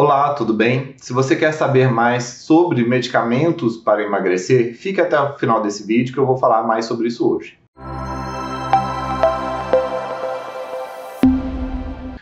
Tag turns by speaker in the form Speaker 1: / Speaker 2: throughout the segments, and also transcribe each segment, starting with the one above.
Speaker 1: Olá, tudo bem? Se você quer saber mais sobre medicamentos para emagrecer, fique até o final desse vídeo que eu vou falar mais sobre isso hoje.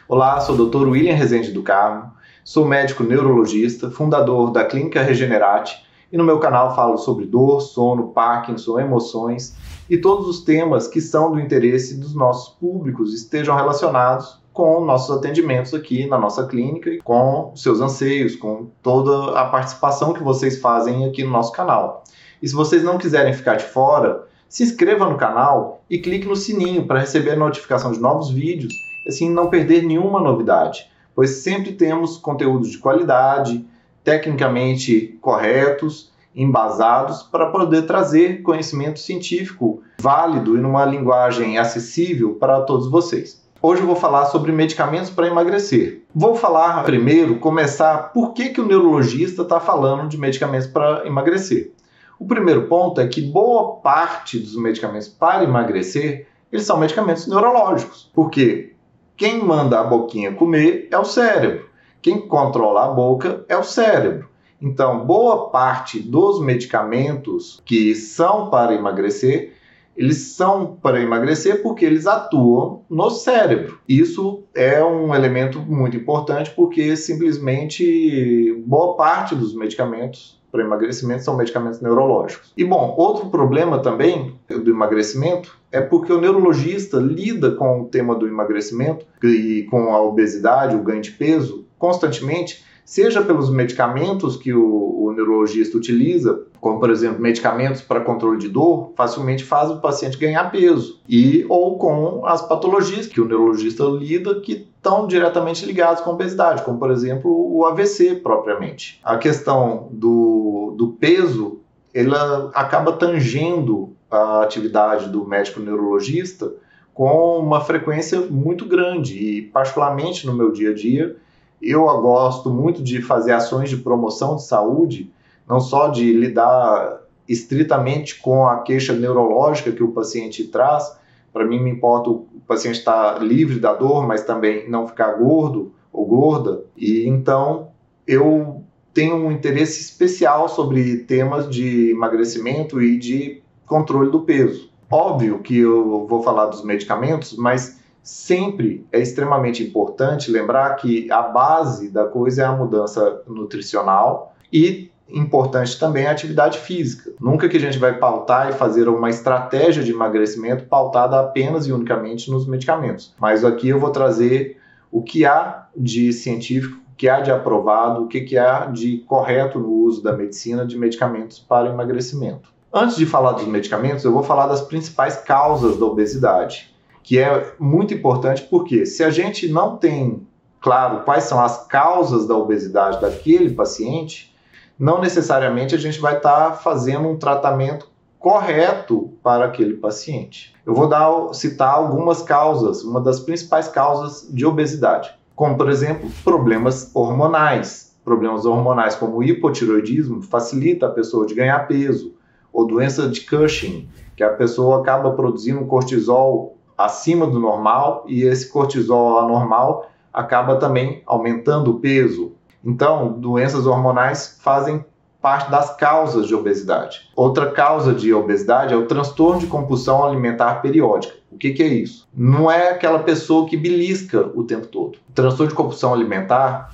Speaker 1: Olá, sou o Dr. William Rezende do Carmo, sou médico neurologista, fundador da Clínica Regenerate e no meu canal falo sobre dor, sono, Parkinson, emoções e todos os temas que são do interesse dos nossos públicos estejam relacionados com nossos atendimentos aqui na nossa clínica e com seus anseios, com toda a participação que vocês fazem aqui no nosso canal. E se vocês não quiserem ficar de fora, se inscreva no canal e clique no sininho para receber a notificação de novos vídeos, assim não perder nenhuma novidade, pois sempre temos conteúdos de qualidade, tecnicamente corretos, embasados para poder trazer conhecimento científico válido e numa linguagem acessível para todos vocês. Hoje eu vou falar sobre medicamentos para emagrecer. Vou falar primeiro, começar por que, que o neurologista está falando de medicamentos para emagrecer. O primeiro ponto é que boa parte dos medicamentos para emagrecer eles são medicamentos neurológicos, porque quem manda a boquinha comer é o cérebro, quem controla a boca é o cérebro. Então, boa parte dos medicamentos que são para emagrecer eles são para emagrecer porque eles atuam no cérebro. Isso é um elemento muito importante porque simplesmente boa parte dos medicamentos para emagrecimento são medicamentos neurológicos. E bom, outro problema também do emagrecimento é porque o neurologista lida com o tema do emagrecimento e com a obesidade, o ganho de peso, constantemente seja pelos medicamentos que o, o neurologista utiliza, como por exemplo medicamentos para controle de dor, facilmente faz o paciente ganhar peso, e ou com as patologias que o neurologista lida que estão diretamente ligadas com a obesidade, como por exemplo o AVC propriamente. A questão do, do peso, ela acaba tangendo a atividade do médico neurologista com uma frequência muito grande e particularmente no meu dia a dia eu gosto muito de fazer ações de promoção de saúde, não só de lidar estritamente com a queixa neurológica que o paciente traz. Para mim, me importa o paciente estar livre da dor, mas também não ficar gordo ou gorda. E então eu tenho um interesse especial sobre temas de emagrecimento e de controle do peso. Óbvio que eu vou falar dos medicamentos, mas Sempre é extremamente importante lembrar que a base da coisa é a mudança nutricional e importante também a atividade física. Nunca que a gente vai pautar e fazer uma estratégia de emagrecimento pautada apenas e unicamente nos medicamentos. Mas aqui eu vou trazer o que há de científico, o que há de aprovado, o que há de correto no uso da medicina de medicamentos para emagrecimento. Antes de falar dos medicamentos, eu vou falar das principais causas da obesidade que é muito importante porque se a gente não tem claro quais são as causas da obesidade daquele paciente, não necessariamente a gente vai estar tá fazendo um tratamento correto para aquele paciente. Eu vou dar, citar algumas causas, uma das principais causas de obesidade, como por exemplo problemas hormonais. Problemas hormonais como o hipotiroidismo facilita a pessoa de ganhar peso, ou doença de Cushing, que a pessoa acaba produzindo cortisol acima do normal e esse cortisol anormal acaba também aumentando o peso. Então, doenças hormonais fazem parte das causas de obesidade. Outra causa de obesidade é o transtorno de compulsão alimentar periódica. O que, que, é isso? Não é aquela pessoa que belisca o tempo todo. O transtorno de compulsão alimentar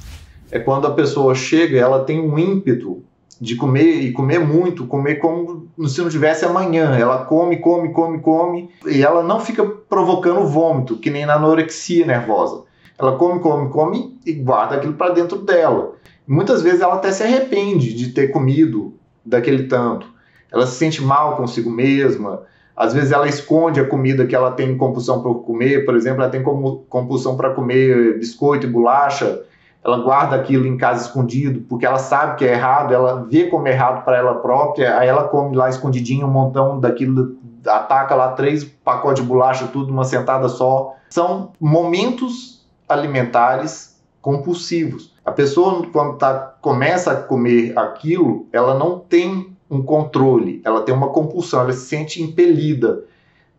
Speaker 1: é quando a pessoa chega ela tem um ímpeto de comer e comer muito, comer como se não tivesse amanhã. Ela come, come, come, come e ela não fica provocando vômito, que nem na anorexia nervosa. Ela come, come, come e guarda aquilo para dentro dela. Muitas vezes ela até se arrepende de ter comido daquele tanto. Ela se sente mal consigo mesma. Às vezes ela esconde a comida que ela tem compulsão para comer. Por exemplo, ela tem compulsão para comer biscoito e bolacha ela guarda aquilo em casa escondido, porque ela sabe que é errado, ela vê como é errado para ela própria, aí ela come lá escondidinho um montão daquilo, ataca lá três pacotes de bolacha, tudo numa sentada só. São momentos alimentares compulsivos. A pessoa, quando tá, começa a comer aquilo, ela não tem um controle, ela tem uma compulsão, ela se sente impelida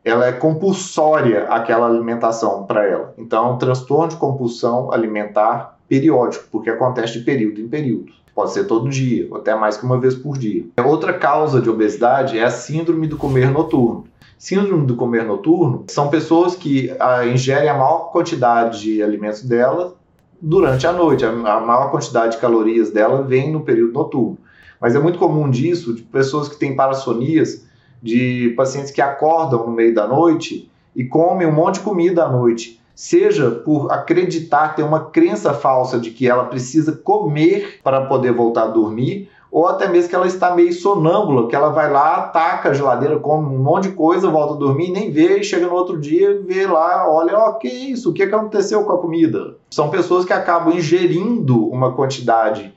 Speaker 1: ela é compulsória aquela alimentação para ela. Então, é transtorno de compulsão alimentar periódico, porque acontece de período em período. Pode ser todo dia, ou até mais que uma vez por dia. Outra causa de obesidade é a síndrome do comer noturno. Síndrome do comer noturno são pessoas que ah, ingerem a maior quantidade de alimentos dela durante a noite. A, a maior quantidade de calorias dela vem no período noturno. Mas é muito comum disso de pessoas que têm parassonias, de pacientes que acordam no meio da noite e comem um monte de comida à noite seja por acreditar, ter uma crença falsa de que ela precisa comer para poder voltar a dormir, ou até mesmo que ela está meio sonâmbula, que ela vai lá, ataca a geladeira, come um monte de coisa, volta a dormir, nem vê, e chega no outro dia, vê lá, olha, ó, que isso, o que aconteceu com a comida? São pessoas que acabam ingerindo uma quantidade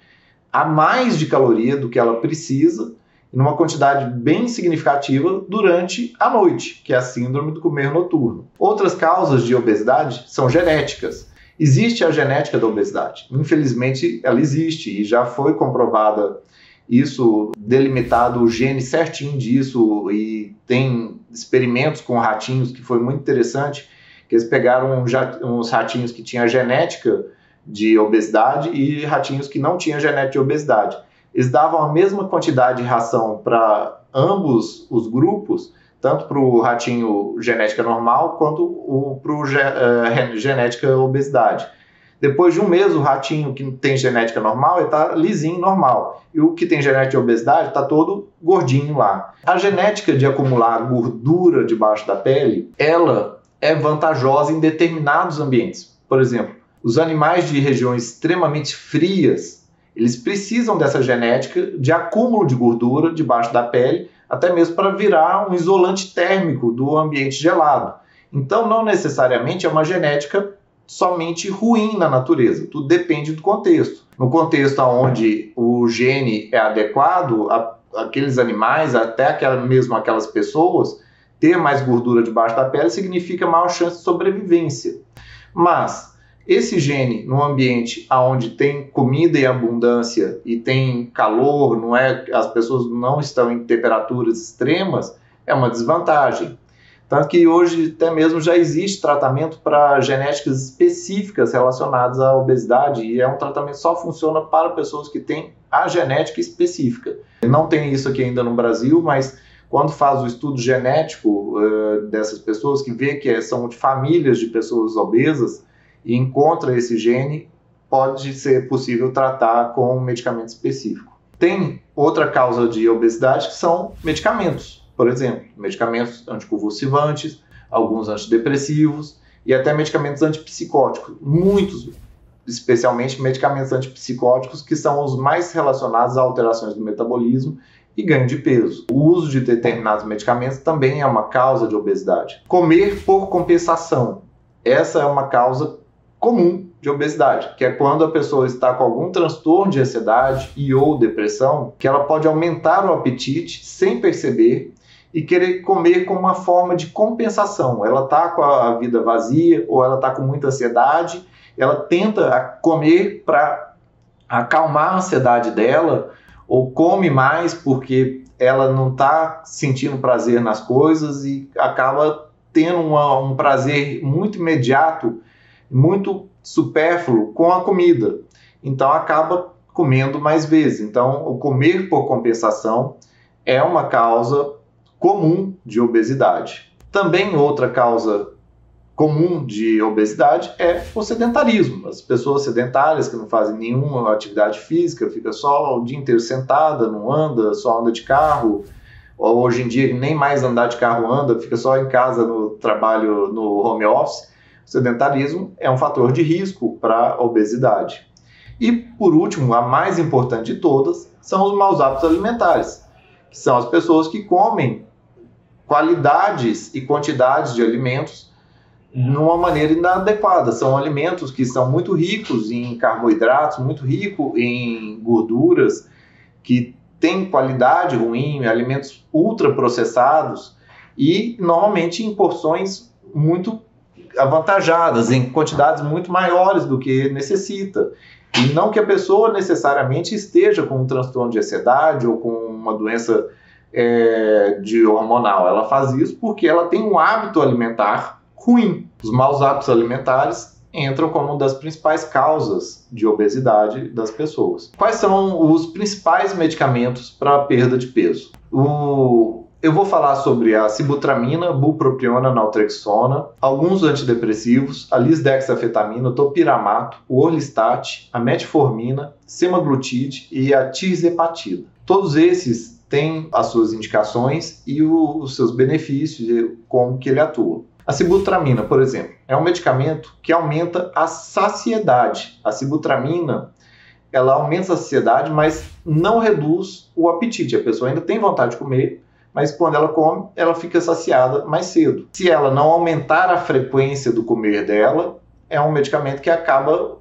Speaker 1: a mais de caloria do que ela precisa, numa quantidade bem significativa durante a noite, que é a síndrome do comer noturno. Outras causas de obesidade são genéticas. Existe a genética da obesidade. Infelizmente, ela existe e já foi comprovada isso, delimitado o gene certinho disso e tem experimentos com ratinhos que foi muito interessante, que eles pegaram uns ratinhos que tinham genética de obesidade e ratinhos que não tinham genética de obesidade eles davam a mesma quantidade de ração para ambos os grupos, tanto para o ratinho genética normal quanto para o uh, genética obesidade. Depois de um mês, o ratinho que tem genética normal está lisinho, normal. E o que tem genética de obesidade está todo gordinho lá. A genética de acumular gordura debaixo da pele, ela é vantajosa em determinados ambientes. Por exemplo, os animais de regiões extremamente frias eles precisam dessa genética de acúmulo de gordura debaixo da pele, até mesmo para virar um isolante térmico do ambiente gelado. Então, não necessariamente é uma genética somente ruim na natureza, tudo depende do contexto. No contexto onde o gene é adequado, a, aqueles animais, até aquela, mesmo aquelas pessoas, ter mais gordura debaixo da pele significa maior chance de sobrevivência. Mas esse gene, no ambiente onde tem comida em abundância e tem calor, não é, as pessoas não estão em temperaturas extremas, é uma desvantagem. Tanto que hoje até mesmo já existe tratamento para genéticas específicas relacionadas à obesidade e é um tratamento que só funciona para pessoas que têm a genética específica. Não tem isso aqui ainda no Brasil, mas quando faz o estudo genético uh, dessas pessoas, que vê que são de famílias de pessoas obesas, e encontra esse gene, pode ser possível tratar com um medicamento específico. Tem outra causa de obesidade que são medicamentos, por exemplo, medicamentos anticonvulsivantes, alguns antidepressivos e até medicamentos antipsicóticos, muitos, especialmente medicamentos antipsicóticos que são os mais relacionados a alterações do metabolismo e ganho de peso. O uso de determinados medicamentos também é uma causa de obesidade. Comer por compensação. Essa é uma causa comum de obesidade, que é quando a pessoa está com algum transtorno de ansiedade e ou depressão, que ela pode aumentar o apetite sem perceber e querer comer como uma forma de compensação. Ela está com a vida vazia ou ela está com muita ansiedade, ela tenta comer para acalmar a ansiedade dela ou come mais porque ela não está sentindo prazer nas coisas e acaba tendo uma, um prazer muito imediato muito supérfluo com a comida. Então acaba comendo mais vezes. Então, o comer por compensação é uma causa comum de obesidade. Também outra causa comum de obesidade é o sedentarismo. As pessoas sedentárias que não fazem nenhuma atividade física, fica só o dia inteiro sentada, não anda, só anda de carro, ou hoje em dia nem mais andar de carro anda, fica só em casa no trabalho no home office. O sedentarismo é um fator de risco para a obesidade. E, por último, a mais importante de todas, são os maus hábitos alimentares, que são as pessoas que comem qualidades e quantidades de alimentos numa maneira inadequada. São alimentos que são muito ricos em carboidratos, muito ricos em gorduras, que têm qualidade ruim, alimentos ultraprocessados e normalmente em porções muito avantajadas, em quantidades muito maiores do que necessita. E não que a pessoa necessariamente esteja com um transtorno de ansiedade ou com uma doença é, de hormonal. Ela faz isso porque ela tem um hábito alimentar ruim. Os maus hábitos alimentares entram como uma das principais causas de obesidade das pessoas. Quais são os principais medicamentos para perda de peso? O eu vou falar sobre a sibutramina, bupropiona, naltrexona, alguns antidepressivos, a lisdexafetamina, o topiramato, o orlistat, a metformina, semaglutide e a tirzepatida. Todos esses têm as suas indicações e o, os seus benefícios e como que ele atua. A sibutramina, por exemplo, é um medicamento que aumenta a saciedade. A sibutramina ela aumenta a saciedade, mas não reduz o apetite. A pessoa ainda tem vontade de comer, mas quando ela come, ela fica saciada mais cedo. Se ela não aumentar a frequência do comer dela, é um medicamento que acaba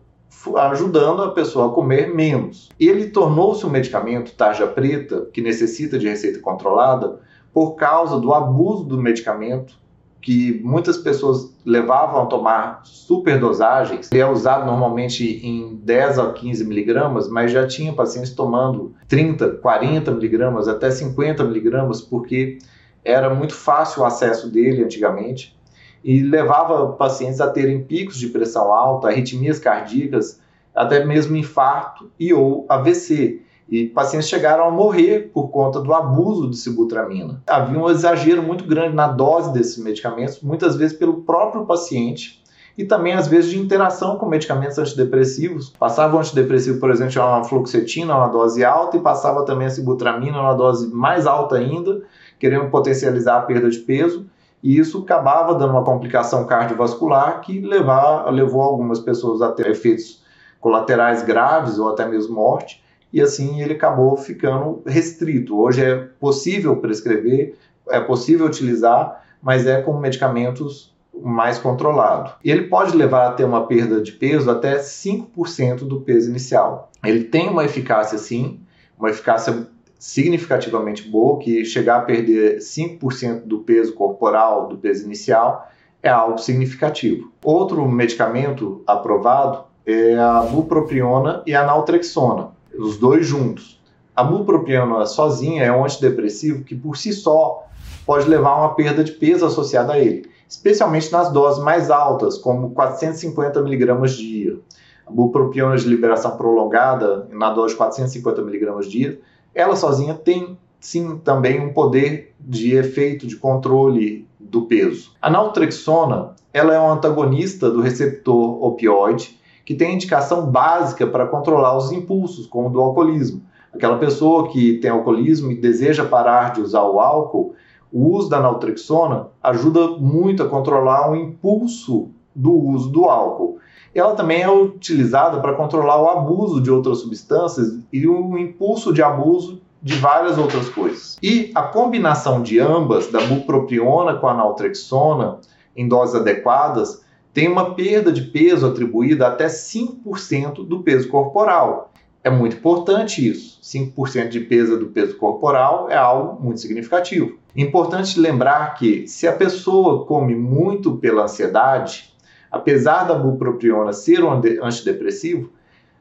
Speaker 1: ajudando a pessoa a comer menos. Ele tornou-se um medicamento tarja preta que necessita de receita controlada por causa do abuso do medicamento que muitas pessoas levavam a tomar superdosagens. Ele é usado normalmente em 10 a 15 miligramas, mas já tinha pacientes tomando 30, 40 miligramas, até 50 miligramas, porque era muito fácil o acesso dele antigamente e levava pacientes a terem picos de pressão alta, arritmias cardíacas, até mesmo infarto e ou AVC. E pacientes chegaram a morrer por conta do abuso de sibutramina. Havia um exagero muito grande na dose desses medicamentos, muitas vezes pelo próprio paciente e também às vezes de interação com medicamentos antidepressivos. Passava o antidepressivo, por exemplo, uma fluoxetina, uma dose alta, e passava também a sibutramina, uma dose mais alta ainda, querendo potencializar a perda de peso. E isso acabava dando uma complicação cardiovascular que levar, levou algumas pessoas a ter efeitos colaterais graves ou até mesmo morte e assim ele acabou ficando restrito. Hoje é possível prescrever, é possível utilizar, mas é com medicamentos mais controlado. Ele pode levar a ter uma perda de peso até 5% do peso inicial. Ele tem uma eficácia sim, uma eficácia significativamente boa, que chegar a perder 5% do peso corporal, do peso inicial, é algo significativo. Outro medicamento aprovado é a bupropiona e a naltrexona os dois juntos. A bupropiona sozinha é um antidepressivo que por si só pode levar a uma perda de peso associada a ele, especialmente nas doses mais altas, como 450 mg dia. A bupropiona de liberação prolongada, na dose de 450 mg dia, ela sozinha tem sim também um poder de efeito de controle do peso. A naltrexona, ela é um antagonista do receptor opioide que tem indicação básica para controlar os impulsos, como do alcoolismo. Aquela pessoa que tem alcoolismo e deseja parar de usar o álcool, o uso da naltrexona ajuda muito a controlar o impulso do uso do álcool. Ela também é utilizada para controlar o abuso de outras substâncias e o impulso de abuso de várias outras coisas. E a combinação de ambas, da bupropiona com a naltrexona, em doses adequadas, tem uma perda de peso atribuída até 5% do peso corporal. É muito importante isso. 5% de peso do peso corporal é algo muito significativo. Importante lembrar que se a pessoa come muito pela ansiedade, apesar da bupropiona ser um antidepressivo,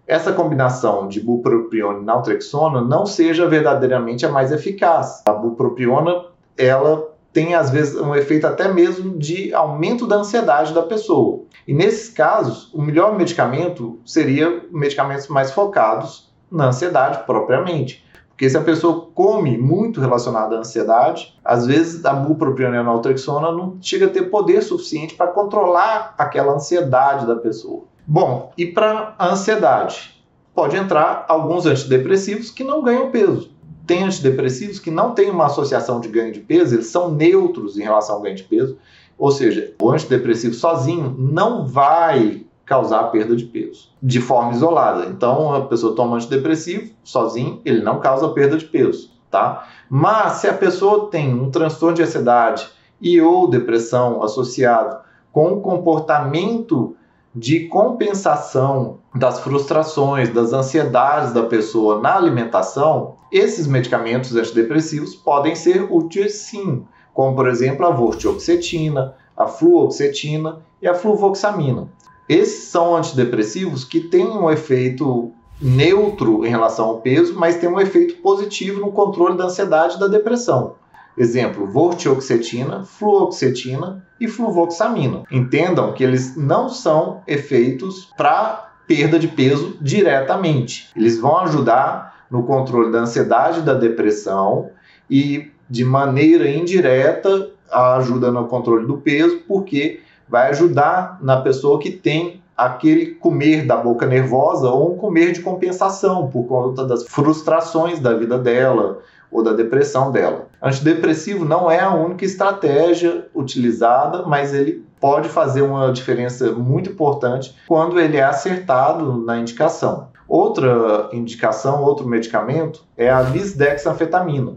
Speaker 1: essa combinação de bupropiona e naltrexona não seja verdadeiramente a mais eficaz. A bupropiona, ela tem às vezes um efeito até mesmo de aumento da ansiedade da pessoa. E nesses casos, o melhor medicamento seria medicamentos mais focados na ansiedade propriamente. Porque se a pessoa come muito relacionado à ansiedade, às vezes a bupropiona e a naltrexona não chega a ter poder suficiente para controlar aquela ansiedade da pessoa. Bom, e para a ansiedade? Pode entrar alguns antidepressivos que não ganham peso tem antidepressivos que não têm uma associação de ganho de peso, eles são neutros em relação ao ganho de peso, ou seja, o antidepressivo sozinho não vai causar perda de peso de forma isolada. Então, a pessoa toma antidepressivo sozinho, ele não causa perda de peso, tá? Mas se a pessoa tem um transtorno de ansiedade e ou depressão associado com um comportamento de compensação das frustrações, das ansiedades da pessoa na alimentação, esses medicamentos antidepressivos podem ser úteis sim, como por exemplo a vortioxetina, a fluoxetina e a fluvoxamina. Esses são antidepressivos que têm um efeito neutro em relação ao peso, mas têm um efeito positivo no controle da ansiedade e da depressão. Exemplo, vortioxetina, fluoxetina e fluvoxamina. Entendam que eles não são efeitos para perda de peso diretamente. Eles vão ajudar no controle da ansiedade e da depressão e de maneira indireta ajuda no controle do peso, porque vai ajudar na pessoa que tem aquele comer da boca nervosa ou um comer de compensação por conta das frustrações da vida dela ou da depressão dela. Antidepressivo não é a única estratégia utilizada, mas ele pode fazer uma diferença muito importante quando ele é acertado na indicação. Outra indicação, outro medicamento é a lisdexanfetamina.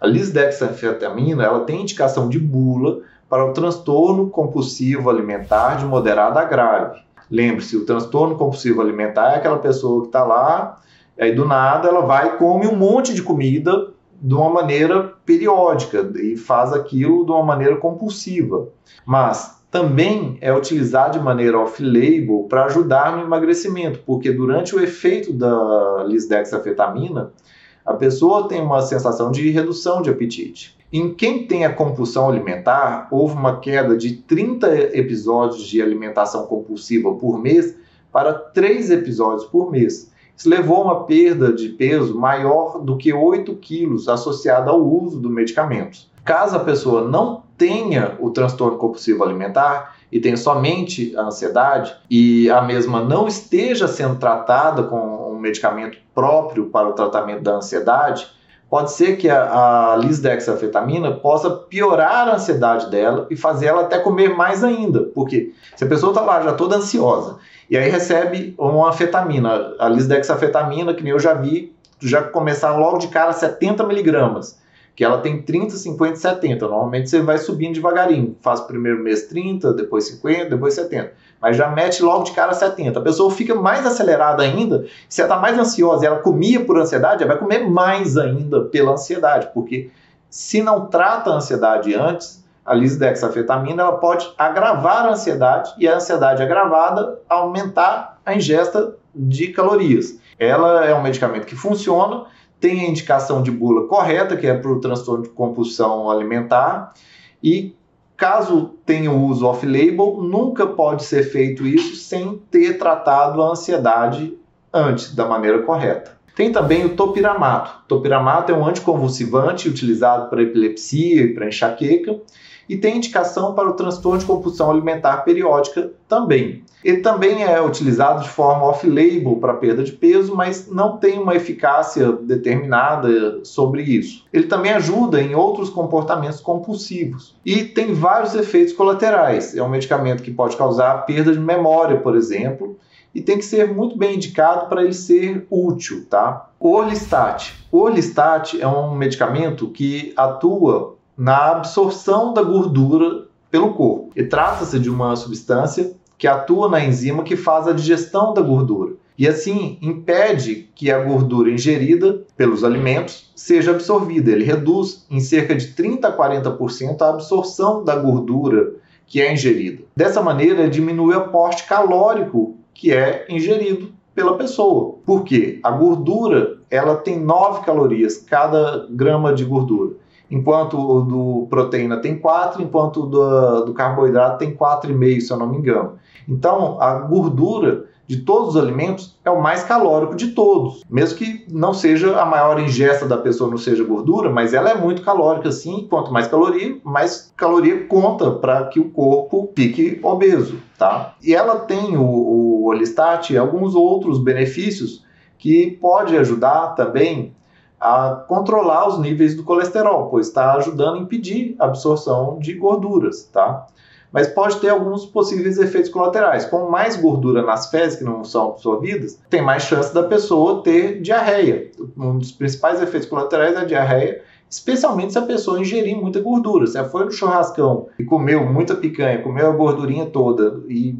Speaker 1: A lisdexanfetamina ela tem indicação de bula para o transtorno compulsivo alimentar de moderado a grave. Lembre-se, o transtorno compulsivo alimentar é aquela pessoa que está lá, aí do nada ela vai e come um monte de comida de uma maneira periódica e faz aquilo de uma maneira compulsiva. Mas também é utilizado de maneira off-label para ajudar no emagrecimento, porque durante o efeito da lisdexafetamina, a pessoa tem uma sensação de redução de apetite. Em quem tem a compulsão alimentar, houve uma queda de 30 episódios de alimentação compulsiva por mês para 3 episódios por mês. Isso levou a uma perda de peso maior do que 8 quilos associada ao uso do medicamento. Caso a pessoa não tenha o transtorno compulsivo alimentar e tenha somente a ansiedade e a mesma não esteja sendo tratada com um medicamento próprio para o tratamento da ansiedade, pode ser que a, a lisdexafetamina possa piorar a ansiedade dela e fazer ela até comer mais ainda. Porque se a pessoa está lá já toda ansiosa e aí recebe uma anfetamina, a lisdexafetamina, que nem eu já vi, já começar logo de cara 70 miligramas, que ela tem 30, 50 70. Normalmente você vai subindo devagarinho, faz o primeiro mês 30, depois 50, depois 70. Mas já mete logo de cara 70. A pessoa fica mais acelerada ainda, se ela está mais ansiosa ela comia por ansiedade, ela vai comer mais ainda pela ansiedade, porque se não trata a ansiedade antes, a lisdexafetamina ela pode agravar a ansiedade e a ansiedade agravada aumentar a ingesta de calorias. Ela é um medicamento que funciona, tem a indicação de bula correta, que é para o transtorno de compulsão alimentar, e caso tenha o uso off-label, nunca pode ser feito isso sem ter tratado a ansiedade antes, da maneira correta. Tem também o topiramato. Topiramato é um anticonvulsivante utilizado para epilepsia e para enxaqueca e tem indicação para o transtorno de compulsão alimentar periódica também. Ele também é utilizado de forma off-label para perda de peso, mas não tem uma eficácia determinada sobre isso. Ele também ajuda em outros comportamentos compulsivos e tem vários efeitos colaterais. É um medicamento que pode causar perda de memória, por exemplo, e tem que ser muito bem indicado para ele ser útil, tá? O Orlistat. O Orlistat é um medicamento que atua na absorção da gordura pelo corpo. E trata-se de uma substância que atua na enzima que faz a digestão da gordura. E assim impede que a gordura ingerida pelos alimentos seja absorvida. Ele reduz em cerca de 30 a 40% a absorção da gordura que é ingerida. Dessa maneira, diminui o aporte calórico que é ingerido pela pessoa. Por quê? A gordura ela tem 9 calorias cada grama de gordura enquanto o do proteína tem 4, enquanto o do, do carboidrato tem 4,5, se eu não me engano. Então, a gordura de todos os alimentos é o mais calórico de todos. Mesmo que não seja a maior ingesta da pessoa, não seja gordura, mas ela é muito calórica sim. Quanto mais caloria, mais caloria conta para que o corpo fique obeso, tá? E ela tem o, o Olistat e alguns outros benefícios que pode ajudar também a controlar os níveis do colesterol, pois está ajudando a impedir a absorção de gorduras, tá? Mas pode ter alguns possíveis efeitos colaterais. Com mais gordura nas fezes que não são absorvidas, tem mais chance da pessoa ter diarreia. Um dos principais efeitos colaterais é a diarreia, especialmente se a pessoa ingerir muita gordura. Se ela foi no churrascão e comeu muita picanha, comeu a gordurinha toda e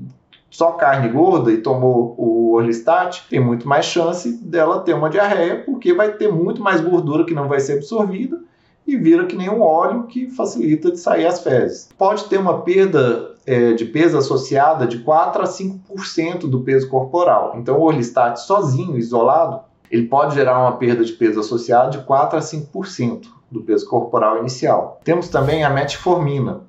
Speaker 1: só carne gorda e tomou o Orlistat, tem muito mais chance dela ter uma diarreia, porque vai ter muito mais gordura que não vai ser absorvida e vira que nem um óleo que facilita de sair as fezes. Pode ter uma perda é, de peso associada de 4 a 5% do peso corporal. Então, o Orlistat sozinho, isolado, ele pode gerar uma perda de peso associada de 4 a 5% do peso corporal inicial. Temos também a metformina.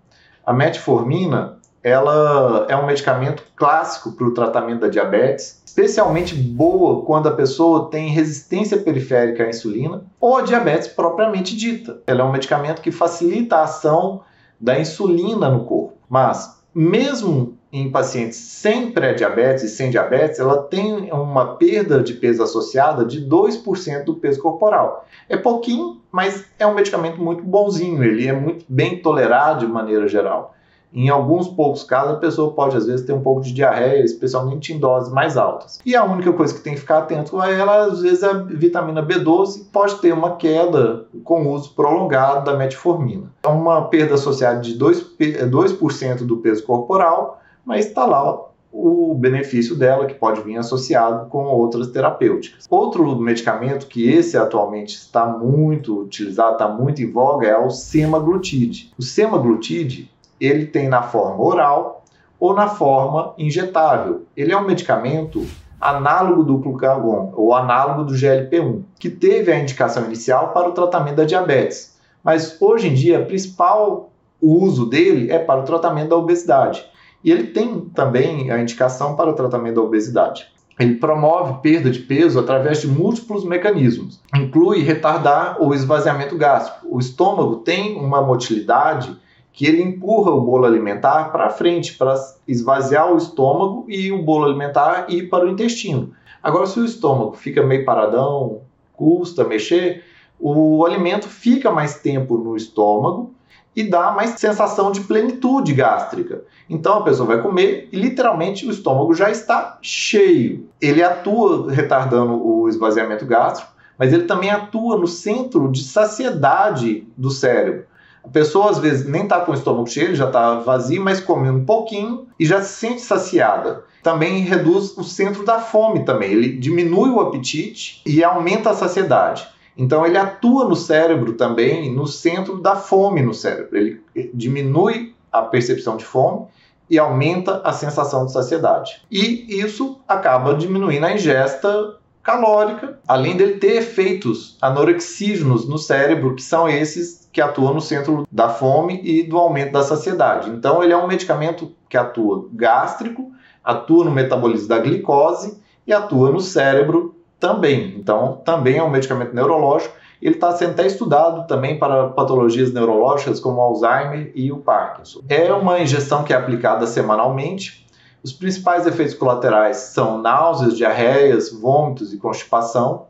Speaker 1: A metformina ela é um medicamento clássico para o tratamento da diabetes, especialmente boa quando a pessoa tem resistência periférica à insulina ou a diabetes propriamente dita. Ela é um medicamento que facilita a ação da insulina no corpo. Mas, mesmo em pacientes sem pré-diabetes e sem diabetes, ela tem uma perda de peso associada de 2% do peso corporal. É pouquinho, mas é um medicamento muito bonzinho, ele é muito bem tolerado de maneira geral. Em alguns poucos casos, a pessoa pode às vezes ter um pouco de diarreia, especialmente em doses mais altas. E a única coisa que tem que ficar atento a ela, às vezes, é a vitamina B12, pode ter uma queda com o uso prolongado da metformina. É uma perda associada de 2%, 2 do peso corporal, mas está lá o benefício dela, que pode vir associado com outras terapêuticas. Outro medicamento que esse atualmente está muito utilizado, está muito em voga, é o semaglutide. O semaglutide ele tem na forma oral ou na forma injetável. Ele é um medicamento análogo do glucagon, ou análogo do GLP-1, que teve a indicação inicial para o tratamento da diabetes. Mas hoje em dia, o principal uso dele é para o tratamento da obesidade. E ele tem também a indicação para o tratamento da obesidade. Ele promove perda de peso através de múltiplos mecanismos. Inclui retardar o esvaziamento gástrico. O estômago tem uma motilidade que ele empurra o bolo alimentar para frente, para esvaziar o estômago e o bolo alimentar ir para o intestino. Agora, se o estômago fica meio paradão, custa mexer, o alimento fica mais tempo no estômago e dá mais sensação de plenitude gástrica. Então a pessoa vai comer e literalmente o estômago já está cheio. Ele atua retardando o esvaziamento gástrico, mas ele também atua no centro de saciedade do cérebro. A pessoa às vezes nem está com o estômago cheio, já está vazio, mas come um pouquinho e já se sente saciada. Também reduz o centro da fome também. Ele diminui o apetite e aumenta a saciedade. Então ele atua no cérebro também, no centro da fome no cérebro. Ele diminui a percepção de fome e aumenta a sensação de saciedade. E isso acaba diminuindo a ingesta calórica, além dele ter efeitos anorexígenos no cérebro, que são esses que atuam no centro da fome e do aumento da saciedade. Então, ele é um medicamento que atua gástrico, atua no metabolismo da glicose e atua no cérebro também. Então, também é um medicamento neurológico. Ele está sendo até estudado também para patologias neurológicas como Alzheimer e o Parkinson. É uma injeção que é aplicada semanalmente os principais efeitos colaterais são náuseas, diarreias, vômitos e constipação,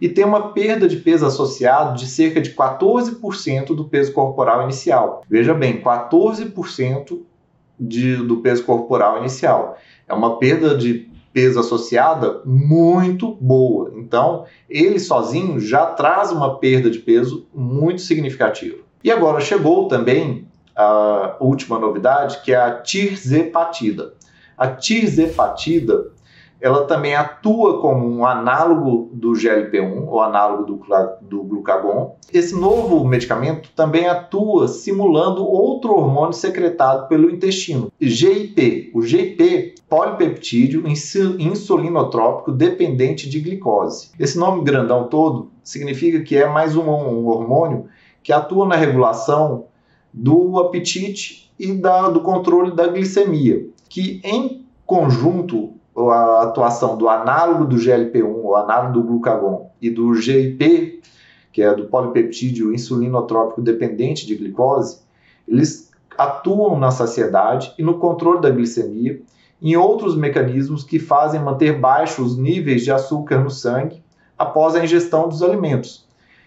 Speaker 1: e tem uma perda de peso associado de cerca de 14% do peso corporal inicial. Veja bem, 14% de, do peso corporal inicial. É uma perda de peso associada muito boa. Então, ele sozinho já traz uma perda de peso muito significativa. E agora chegou também a última novidade, que é a tirzepatida. A tirzepatida, ela também atua como um análogo do GLP-1, ou análogo do, do glucagon. Esse novo medicamento também atua simulando outro hormônio secretado pelo intestino, GIP. O GIP, polipeptídeo insulinotrópico dependente de glicose. Esse nome grandão todo significa que é mais um, um hormônio que atua na regulação do apetite e da, do controle da glicemia que em conjunto a atuação do análogo do GLP-1, o análogo do glucagon e do GIP, que é do polipeptídeo insulinotrópico dependente de glicose, eles atuam na saciedade e no controle da glicemia em outros mecanismos que fazem manter baixos os níveis de açúcar no sangue após a ingestão dos alimentos.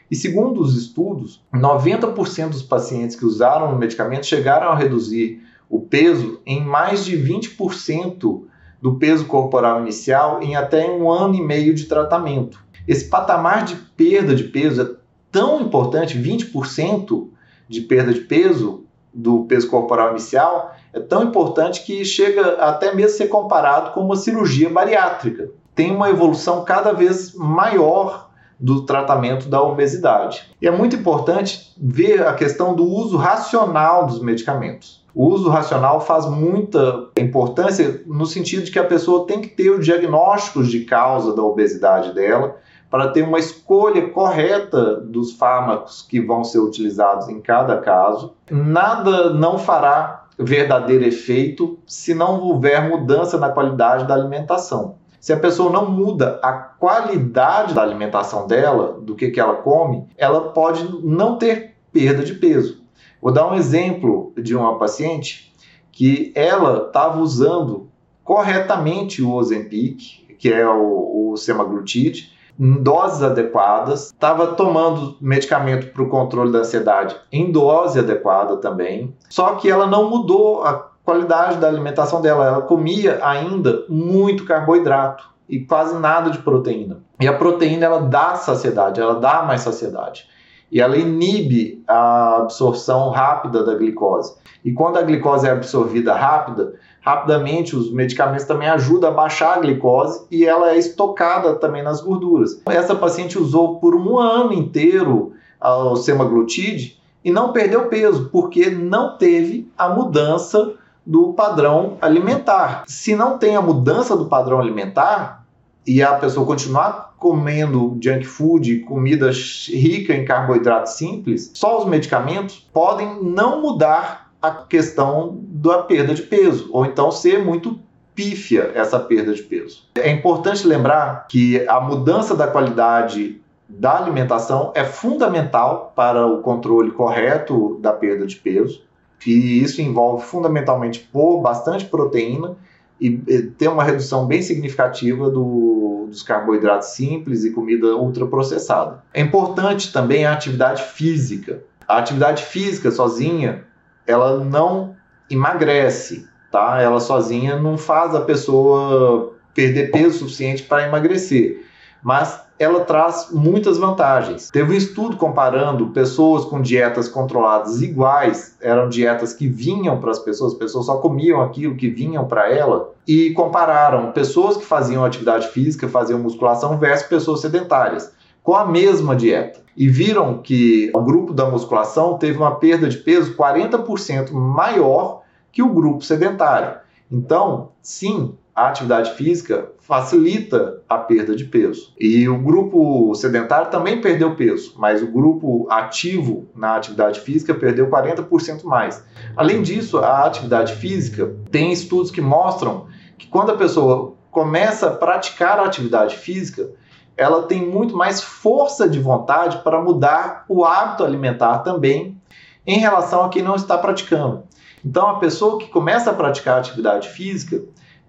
Speaker 1: E segundo os estudos, 90% dos pacientes que usaram o medicamento chegaram a reduzir o peso em mais de 20% do peso corporal inicial em até um ano e meio de tratamento. Esse patamar de perda de peso é tão importante, 20% de perda de peso do peso corporal inicial, é tão importante que chega até mesmo a ser comparado com uma cirurgia bariátrica. Tem uma evolução cada vez maior do tratamento da obesidade. E é muito importante ver a questão do uso racional dos medicamentos. O uso racional faz muita importância no sentido de que a pessoa tem que ter os diagnósticos de causa da obesidade dela para ter uma escolha correta dos fármacos que vão ser utilizados em cada caso. Nada não fará verdadeiro efeito se não houver mudança na qualidade da alimentação. Se a pessoa não muda a qualidade da alimentação dela, do que, que ela come, ela pode não ter perda de peso. Vou dar um exemplo de uma paciente que ela estava usando corretamente o Ozempic, que é o, o semaglutide, em doses adequadas, estava tomando medicamento para o controle da ansiedade em dose adequada também, só que ela não mudou a qualidade da alimentação dela, ela comia ainda muito carboidrato e quase nada de proteína. E a proteína ela dá saciedade, ela dá mais saciedade. E ela inibe a absorção rápida da glicose. E quando a glicose é absorvida rápida, rapidamente os medicamentos também ajudam a baixar a glicose e ela é estocada também nas gorduras. Essa paciente usou por um ano inteiro o semaglutide e não perdeu peso, porque não teve a mudança do padrão alimentar. Se não tem a mudança do padrão alimentar e a pessoa continuar comendo junk food, comida rica em carboidratos simples, só os medicamentos podem não mudar a questão da perda de peso, ou então ser muito pífia essa perda de peso. É importante lembrar que a mudança da qualidade da alimentação é fundamental para o controle correto da perda de peso, e isso envolve fundamentalmente pôr bastante proteína e ter uma redução bem significativa do, dos carboidratos simples e comida ultraprocessada. É importante também a atividade física. A atividade física sozinha ela não emagrece, tá? Ela sozinha não faz a pessoa perder peso suficiente para emagrecer, mas ela traz muitas vantagens. Teve um estudo comparando pessoas com dietas controladas iguais, eram dietas que vinham para as pessoas, as pessoas só comiam aquilo que vinham para ela, e compararam pessoas que faziam atividade física, faziam musculação versus pessoas sedentárias, com a mesma dieta e viram que o grupo da musculação teve uma perda de peso 40% maior que o grupo sedentário. Então, sim, a atividade física facilita a perda de peso. E o grupo sedentário também perdeu peso, mas o grupo ativo na atividade física perdeu 40% mais. Além disso, a atividade física tem estudos que mostram que quando a pessoa começa a praticar a atividade física, ela tem muito mais força de vontade para mudar o hábito alimentar também em relação a quem não está praticando. Então, a pessoa que começa a praticar atividade física,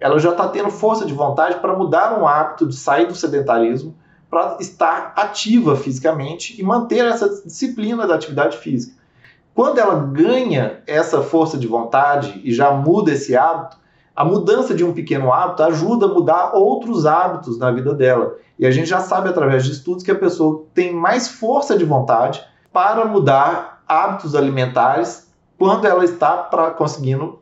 Speaker 1: ela já está tendo força de vontade para mudar um hábito de sair do sedentarismo para estar ativa fisicamente e manter essa disciplina da atividade física. Quando ela ganha essa força de vontade e já muda esse hábito, a mudança de um pequeno hábito ajuda a mudar outros hábitos na vida dela. E a gente já sabe através de estudos que a pessoa tem mais força de vontade para mudar hábitos alimentares quando ela está pra, conseguindo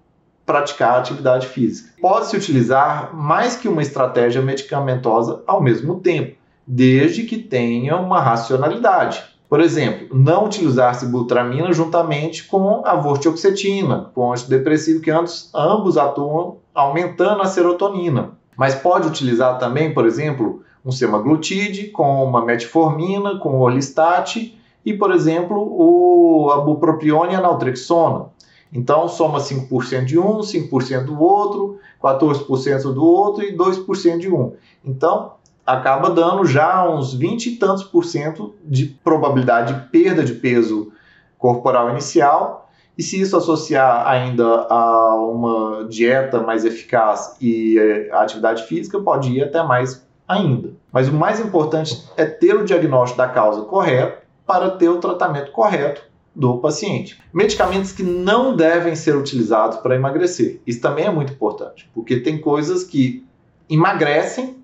Speaker 1: praticar atividade física. Pode-se utilizar mais que uma estratégia medicamentosa ao mesmo tempo, desde que tenha uma racionalidade. Por exemplo, não utilizar sibutramina juntamente com a vortioxetina, com antidepressivo, que ambos, ambos atuam aumentando a serotonina. Mas pode utilizar também, por exemplo, um semaglutide com uma metformina, com orlistat e, por exemplo, o, a bupropiona e a naltrexona. Então, soma 5% de um, 5% do outro, 14% do outro e 2% de um. Então, acaba dando já uns 20 e tantos por cento de probabilidade de perda de peso corporal inicial. E se isso associar ainda a uma dieta mais eficaz e a atividade física, pode ir até mais ainda. Mas o mais importante é ter o diagnóstico da causa correto para ter o tratamento correto do paciente. Medicamentos que não devem ser utilizados para emagrecer. Isso também é muito importante, porque tem coisas que emagrecem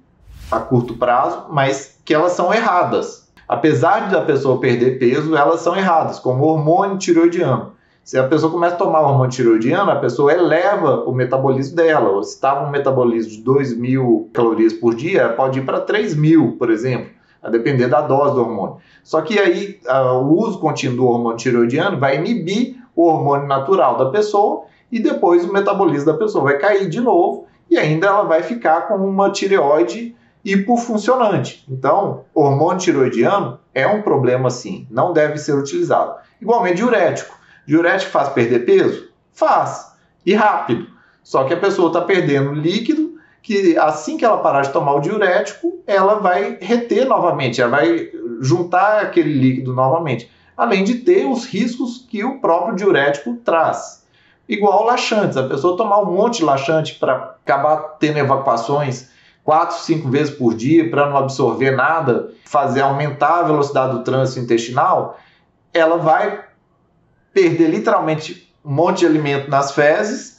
Speaker 1: a curto prazo, mas que elas são erradas. Apesar de a pessoa perder peso, elas são erradas, como o hormônio tiroidiano. Se a pessoa começa a tomar hormônio tiroidiano, a pessoa eleva o metabolismo dela. Se estava um metabolismo de 2 mil calorias por dia, pode ir para 3 mil, por exemplo, a depender da dose do hormônio. Só que aí o uso contínuo do hormônio tiroidiano vai inibir o hormônio natural da pessoa e depois o metabolismo da pessoa vai cair de novo e ainda ela vai ficar com uma tireoide hipofuncionante. Então, hormônio tiroidiano é um problema sim, não deve ser utilizado. Igualmente diurético. Diurético faz perder peso? Faz. E rápido. Só que a pessoa está perdendo líquido que assim que ela parar de tomar o diurético, ela vai reter novamente, ela vai juntar aquele líquido novamente, além de ter os riscos que o próprio diurético traz. Igual laxantes, a pessoa tomar um monte de laxante para acabar tendo evacuações quatro, cinco vezes por dia para não absorver nada, fazer aumentar a velocidade do trânsito intestinal, ela vai perder literalmente um monte de alimento nas fezes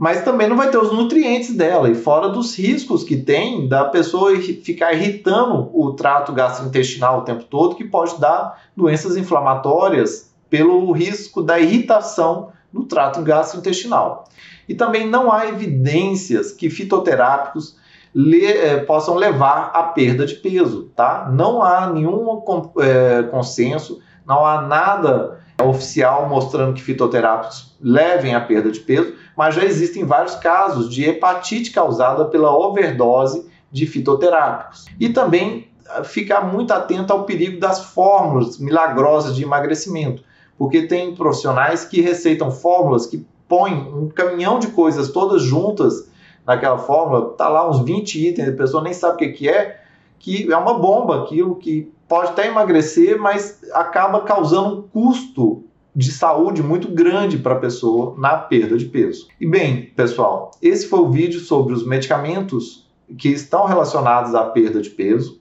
Speaker 1: mas também não vai ter os nutrientes dela, e fora dos riscos que tem da pessoa ficar irritando o trato gastrointestinal o tempo todo, que pode dar doenças inflamatórias pelo risco da irritação no trato gastrointestinal. E também não há evidências que fitoterápicos le, eh, possam levar à perda de peso, tá? Não há nenhum eh, consenso, não há nada oficial mostrando que fitoterápicos levem à perda de peso, mas já existem vários casos de hepatite causada pela overdose de fitoterápicos. E também ah, ficar muito atento ao perigo das fórmulas milagrosas de emagrecimento, porque tem profissionais que receitam fórmulas que põem um caminhão de coisas todas juntas naquela fórmula, tá lá uns 20 itens, a pessoa nem sabe o que é, que é uma bomba aquilo que pode até emagrecer, mas acaba causando um custo de saúde muito grande para a pessoa na perda de peso. E bem, pessoal, esse foi o vídeo sobre os medicamentos que estão relacionados à perda de peso.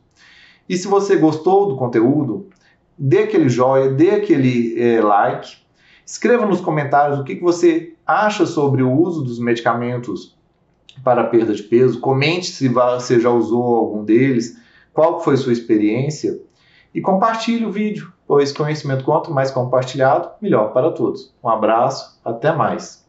Speaker 1: E se você gostou do conteúdo, dê aquele joinha, dê aquele é, like, escreva nos comentários o que, que você acha sobre o uso dos medicamentos para perda de peso, comente se você já usou algum deles, qual foi sua experiência e compartilhe o vídeo, pois conhecimento quanto mais compartilhado, melhor para todos. Um abraço, até mais.